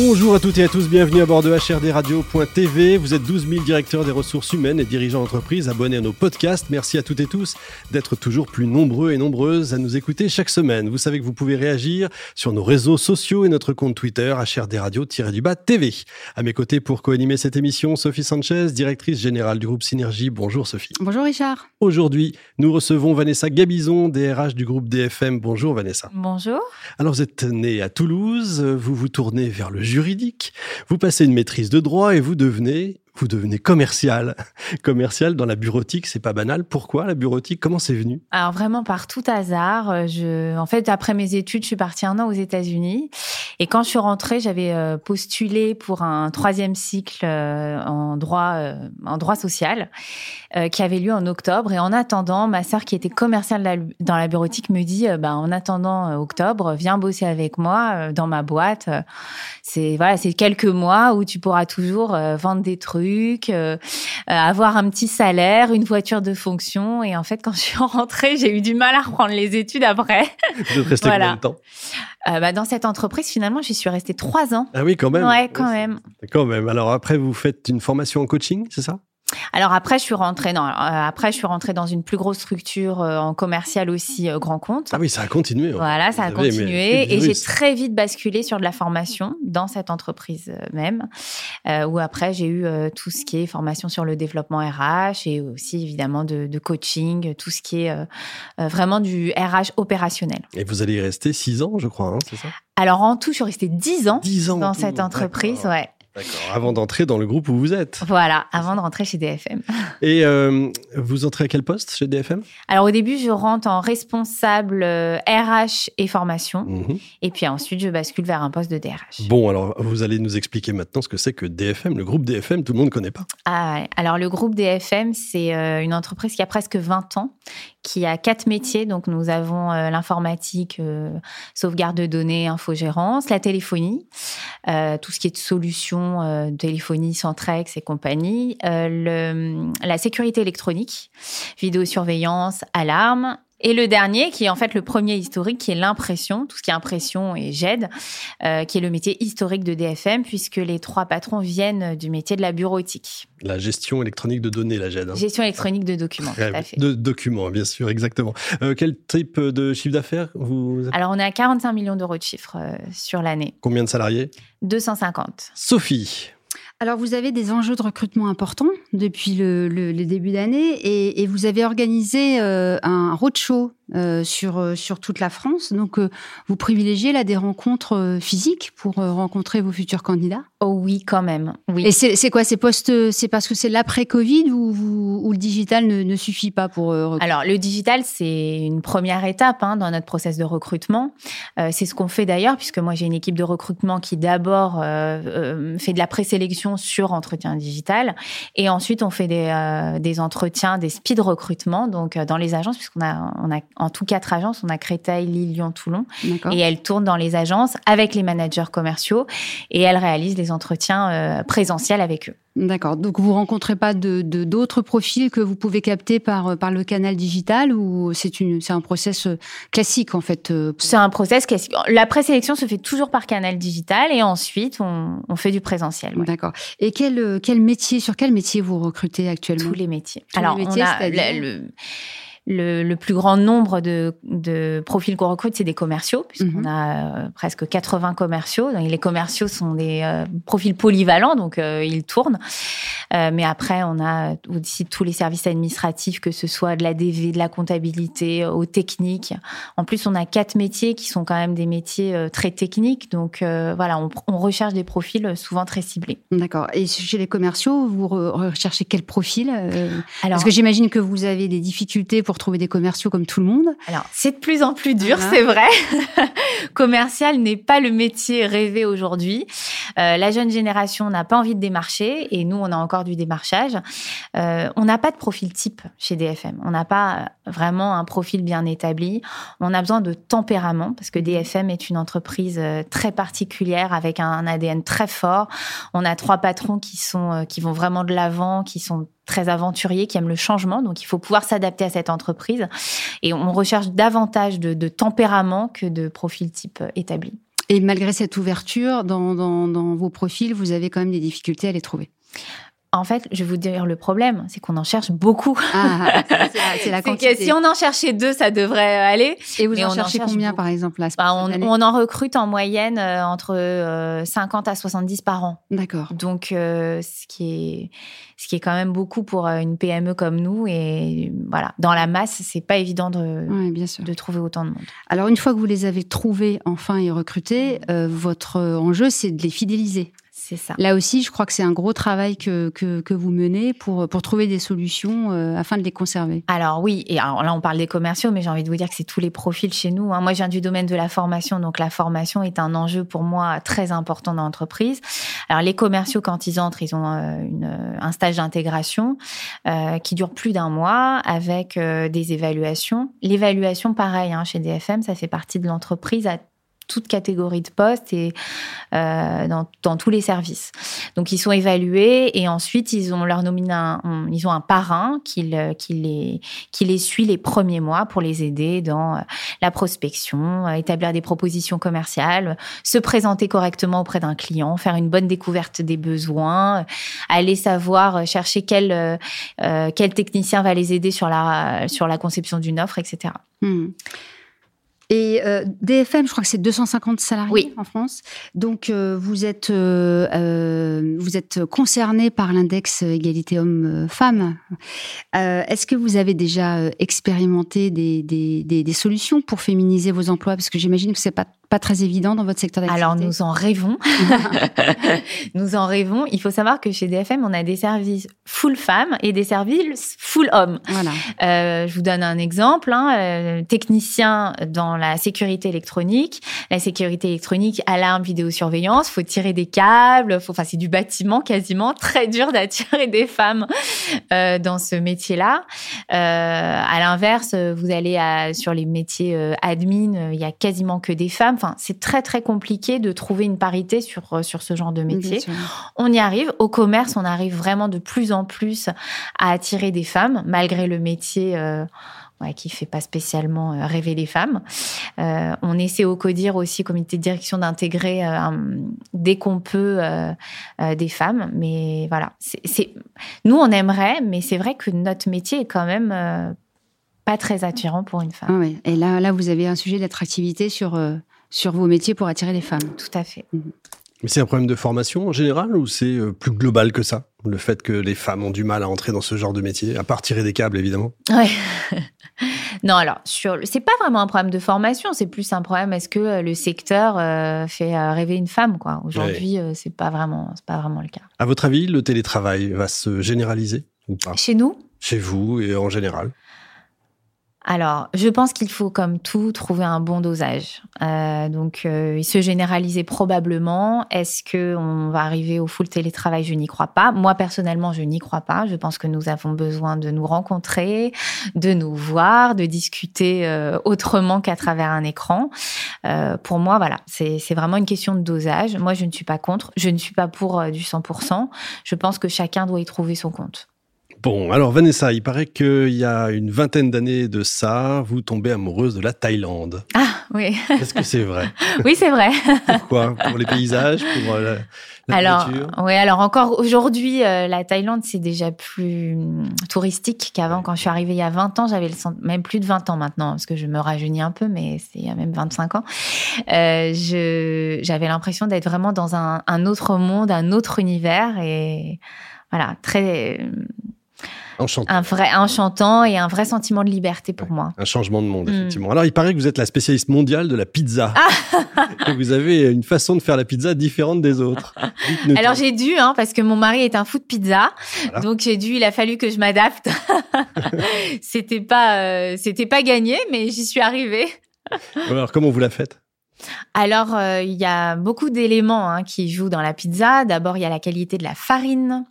Bonjour à toutes et à tous, bienvenue à bord de HRDRadio.tv. Vous êtes 12 000 directeurs des ressources humaines et dirigeants d'entreprise abonnés à nos podcasts. Merci à toutes et tous d'être toujours plus nombreux et nombreuses à nous écouter chaque semaine. Vous savez que vous pouvez réagir sur nos réseaux sociaux et notre compte Twitter HRDRadio-du-bas TV. À mes côtés pour co-animer cette émission, Sophie Sanchez, directrice générale du groupe Synergie. Bonjour Sophie. Bonjour Richard. Aujourd'hui, nous recevons Vanessa Gabizon, DRH du groupe DFM. Bonjour Vanessa. Bonjour. Alors vous êtes née à Toulouse, vous vous tournez vers le juridique, vous passez une maîtrise de droit et vous devenez vous devenez commercial. commercial dans la bureautique, c'est pas banal. Pourquoi la bureautique? Comment c'est venu? Alors vraiment par tout hasard. Euh, en fait, après mes études, je suis partie un an aux États-Unis. Et quand je suis rentrée, j'avais euh, postulé pour un troisième cycle euh, en droit, en droit social, qui avait lieu en octobre. Et en attendant, ma sœur, qui était commerciale dans la bureautique, me dit bah, en attendant octobre, viens bosser avec moi dans ma boîte. C'est voilà, c'est quelques mois où tu pourras toujours vendre des trucs euh, avoir un petit salaire, une voiture de fonction. Et en fait, quand je suis rentrée, j'ai eu du mal à reprendre les études après. Vous êtes restée combien de temps? Euh, bah, dans cette entreprise, finalement, j'y suis restée trois ans. Ah oui, quand même. Ouais, quand même. Quand même. Alors après, vous faites une formation en coaching, c'est ça? Alors après, je suis rentrée non, euh, après je suis rentrée dans une plus grosse structure euh, en commercial aussi euh, grand compte. Ah oui, ça a continué. Voilà, ça a continué et j'ai très vite basculé sur de la formation dans cette entreprise même, où après j'ai eu tout ce qui est formation sur le développement RH et aussi évidemment de, coaching, tout ce qui est vraiment du RH opérationnel. Et vous allez y rester six ans, je crois, hein, c'est ça? Alors en tout, je suis restée dix ans, ans dans cette entreprise, ouais. D'accord, avant d'entrer dans le groupe où vous êtes. Voilà, avant de rentrer chez DFM. Et euh, vous entrez à quel poste chez DFM Alors au début, je rentre en responsable RH euh, et formation. Mhm. Et puis ensuite, je bascule vers un poste de DRH. Bon, alors vous allez nous expliquer maintenant ce que c'est que DFM, le groupe DFM, tout le monde ne connaît pas. Ah, alors le groupe DFM, c'est euh, une entreprise qui a presque 20 ans, qui a quatre métiers. Donc nous avons l'informatique, sauvegarde de données, infogérance, la téléphonie, tout ce qui est de solutions euh, téléphonie, et compagnie, euh, le, la sécurité électronique, vidéosurveillance, alarme, et le dernier, qui est en fait le premier historique, qui est l'impression, tout ce qui est impression et GED, euh, qui est le métier historique de DFM, puisque les trois patrons viennent du métier de la bureautique. La gestion électronique de données, la GED. Hein. Gestion électronique de documents, tout à fait. De documents, bien sûr, exactement. quel type de chiffre d'affaires vous Alors, on est à 45 millions d'euros de chiffre sur l'année. Combien de salariés? 250. Sophie alors, vous avez des enjeux de recrutement importants depuis le, début d'année et, vous avez organisé euh, un roadshow euh, sur, euh, sur toute la France. Donc, euh, vous privilégiez là des rencontres physiques pour rencontrer vos futurs candidats? Oh oui, quand même. Oui. Et c'est quoi ces postes C'est parce que c'est l'après-Covid ou, ou, le digital ne, ne suffit pas pour Alors, le digital, c'est une première étape hein, dans notre process de recrutement. c'est ce qu'on fait d'ailleurs, puisque moi, j'ai une équipe de recrutement qui d'abord fait de la présélection sur entretien digital et ensuite on fait des, des entretiens, des speed recrutement, donc dans les agences, puisqu'on a, on a en tout quatre agences. On a Créteil, Lille, Lyon, Toulon. Et elle tourne dans les agences avec les managers commerciaux et elle réalise les entretiens euh, présentiels avec eux. D'accord. Donc vous rencontrez pas de d'autres profils que vous pouvez capter par par le canal digital ou c'est une c'est un process euh, classique en fait. Euh, c'est un process classique. La présélection se fait toujours par canal digital et ensuite on, on fait du présentiel. D'accord. Et quel quel métier sur quel métier vous recrutez actuellement? Tous les métiers. Alors les métiers, on a le le, plus grand nombre de, de profils qu'on recrute, c'est des commerciaux, puisqu'on mhm. a euh, presque 80 commerciaux. Donc, les commerciaux sont des euh, profils polyvalents, donc euh, ils tournent. mais après, on a aussi tous les services administratifs, que ce soit de la DV, de la comptabilité, aux techniques. En plus, on a quatre métiers qui sont quand même des métiers très techniques. Donc voilà, on, on, recherche des profils souvent très ciblés. D'accord. Et chez les commerciaux, vous recherchez quel profil Alors, Parce que j'imagine que vous avez des difficultés pour trouver des commerciaux comme tout le monde. Alors, c'est de plus en plus dur, c'est vrai. Commercial n'est pas le métier rêvé aujourd'hui. Euh, la jeune génération n'a pas envie de démarcher et nous, on a encore du démarchage. Euh, on n'a pas de profil type chez DFM. On n'a pas vraiment un profil bien établi. On a besoin de tempérament parce que DFM est une entreprise euh, très particulière avec un ADN très fort. On a trois patrons qui sont qui vont vraiment de l'avant, qui sont très aventuriers, qui aiment le changement. Donc, il faut pouvoir s'adapter à cette entreprise. Et on recherche davantage de, tempérament que de profil type établi. Et malgré cette ouverture, dans, dans vos profils, vous avez quand même des difficultés à les trouver. En fait, je vais vous dire le problème, c'est qu'on en cherche beaucoup. Ah, c'est la, quantité. Que si on en cherchait deux, ça devrait aller. Et vous en cherchez combien, par exemple là, bah, on, on, en recrute en moyenne euh, entre euh, 50 à 70 par an. D'accord. Donc, euh, ce qui est ce qui est quand même beaucoup pour euh, une PME comme nous. Et voilà, dans la masse, c'est pas évident de ouais, bien sûr. de trouver autant de monde. Alors, une fois que vous les avez trouvés enfin et recrutés, euh, votre enjeu, c'est de les fidéliser. C'est ça. Là aussi, je crois que c'est un gros travail que, que, que, vous menez pour, pour trouver des solutions euh, afin de les conserver. Alors oui, et alors là on parle des commerciaux, mais j'ai envie de vous dire que c'est tous les profils chez nous. Hein. Moi, je viens du domaine de la formation, donc la formation est un enjeu pour moi très important dans l'entreprise. Alors les commerciaux, quand ils entrent, ils ont euh, une, un stage d'intégration euh, qui dure plus d'un mois avec euh, des évaluations. L'évaluation, pareil, hein, chez DFM, ça fait partie de l'entreprise à toute catégorie de poste et euh, dans, dans, tous les services. Donc ils sont évalués et ensuite ils ont leur nominé un, ils ont un parrain qui, qui les qui les suit les premiers mois pour les aider dans euh, la prospection, euh, établir des propositions commerciales, se présenter correctement auprès d'un client, faire une bonne découverte des besoins, aller savoir chercher quel euh, quel technicien va les aider sur la sur la conception d'une offre, etc. Et euh, DFM, je crois que c'est 250 salariés oui. en France. Donc euh, vous êtes euh, vous êtes concerné par l'index égalité homme-femme. Est-ce que vous avez déjà expérimenté des, des, des, des, solutions pour féminiser vos emplois? Parce que j'imagine que c'est pas pas très évident dans votre secteur d'activité. Alors nous en rêvons. nous en rêvons. Il faut savoir que chez DFM, on a des services full femmes et des services full hommes. Voilà. Euh, je vous donne un exemple. Hein, euh, technicien dans la sécurité électronique. La sécurité électronique, alarme, vidéosurveillance. Faut tirer des câbles. Faut, enfin, c'est du bâtiment quasiment. Très dur d'attirer des femmes euh, dans ce métier-là. À l'inverse, vous allez à, sur les métiers admin, il y a quasiment que des femmes. Enfin, c'est très très compliqué de trouver une parité sur sur ce genre de métier. On y arrive. Au commerce, on arrive vraiment de plus en plus à attirer des femmes, malgré le métier. Euh, Ouais, qui fait pas spécialement euh, rêver les femmes. Euh, on essaie au CODIR aussi, comité de direction, d'intégrer euh, dès qu'on peut euh, des femmes. Mais voilà, c'est nous on aimerait, mais c'est vrai que notre métier est quand même pas très attirant pour une femme. Ah ouais. Et là, là, vous avez un sujet d'attractivité sur sur vos métiers pour attirer les femmes. Tout à fait. Mmh. Mais c'est un problème de formation en général ou c'est plus global que ça Le fait que les femmes ont du mal à entrer dans ce genre de métier, à part tirer des câbles évidemment? Ouais. non, alors, sur, c'est pas vraiment un problème de formation, c'est plus un problème est-ce que le secteur euh, fait rêver une femme, quoi? Aujourd'hui, ouais. euh, c'est pas vraiment, c'est pas vraiment le cas. À votre avis, le télétravail va se généraliser ou pas? Chez nous? Chez vous et en général? Alors, je pense qu'il faut, comme tout, trouver un bon dosage. Euh, donc, euh, se généraliser probablement. Est-ce que on va arriver au full télétravail? Je n'y crois pas. Moi, personnellement, je n'y crois pas. Je pense que nous avons besoin de nous rencontrer, de nous voir, de discuter euh, autrement qu'à travers un écran. Euh, pour moi, voilà, c'est vraiment une question de dosage. Moi, je ne suis pas contre. Je ne suis pas pour euh, du 100%. Je pense que chacun doit y trouver son compte. Bon, alors Vanessa, il paraît qu'il y a une vingtaine d'années de ça, vous tombez amoureuse de la Thaïlande. Ah oui. Est-ce que c'est vrai? Oui, c'est vrai. Pourquoi? Pour les paysages Pour la, la alors, oui, alors encore aujourd'hui, euh, la Thaïlande, c'est déjà plus hum, touristique qu'avant. Quand je suis arrivée il y a 20 ans, j'avais le même plus de 20 ans maintenant, parce que je me rajeunis un peu, mais c'est il y a même 25 ans. Euh, je... J'avais l'impression d'être vraiment dans un, un autre monde, un autre univers, et voilà, très Enchantant. Un vrai enchantant et un vrai sentiment de liberté pour ouais, moi. Un changement de monde, effectivement. Mm. Alors, il paraît que vous êtes la spécialiste mondiale de la pizza. Ah que vous avez une façon de faire la pizza différente des autres. Alors, j'ai dû, hein, parce que mon mari est un fou de pizza. Voilà. Donc, j'ai dû, il a fallu que je m'adapte. c'était pas, euh, c'était pas gagné, mais j'y suis arrivée. Alors, comment vous la faites? Alors, euh, il y a beaucoup d'éléments hein, qui jouent dans la pizza. D'abord, il y a la qualité de la farine,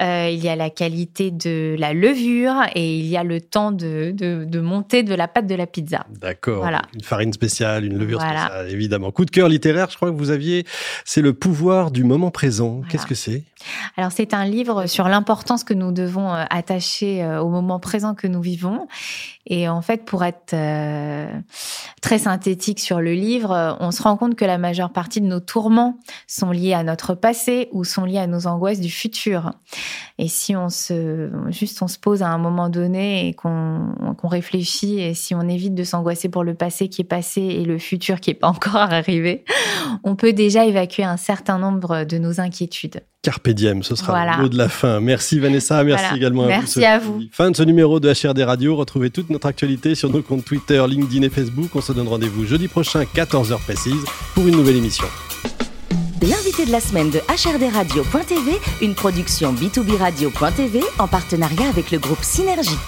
euh, il y a la qualité de la levure et il y a le temps de, de, monter de la pâte de la pizza. D'accord. Voilà. Une farine spéciale, une levure spéciale, évidemment. Coup de cœur littéraire, je crois que vous aviez, c'est le pouvoir du moment présent. Qu'est-ce que c'est? Alors, c'est un livre sur l'importance que nous devons euh, attacher au moment présent que nous vivons. Et en fait, pour être très synthétique sur le livre, on se rend compte que la majeure partie de nos tourments sont liés à notre passé ou sont liés à nos angoisses du futur. Et si on se, juste on se pose à un moment donné et qu'on réfléchit et si on évite de s'angoisser pour le passé qui est passé et le futur qui est pas encore arrivé, on peut déjà évacuer un certain nombre de nos inquiétudes. Carpe diem, ce sera le mot de la fin. Merci Vanessa, merci également à merci à vous. Fin de ce numéro de HRD Radio. Retrouvez toute notre actualité sur nos comptes Twitter, LinkedIn et Facebook. On se donne rendez-vous jeudi prochain, 14h précise, pour une nouvelle émission. L'invité de la semaine de HRDRadio.tv, une production B2B Radio.tv en partenariat avec le groupe Synergie.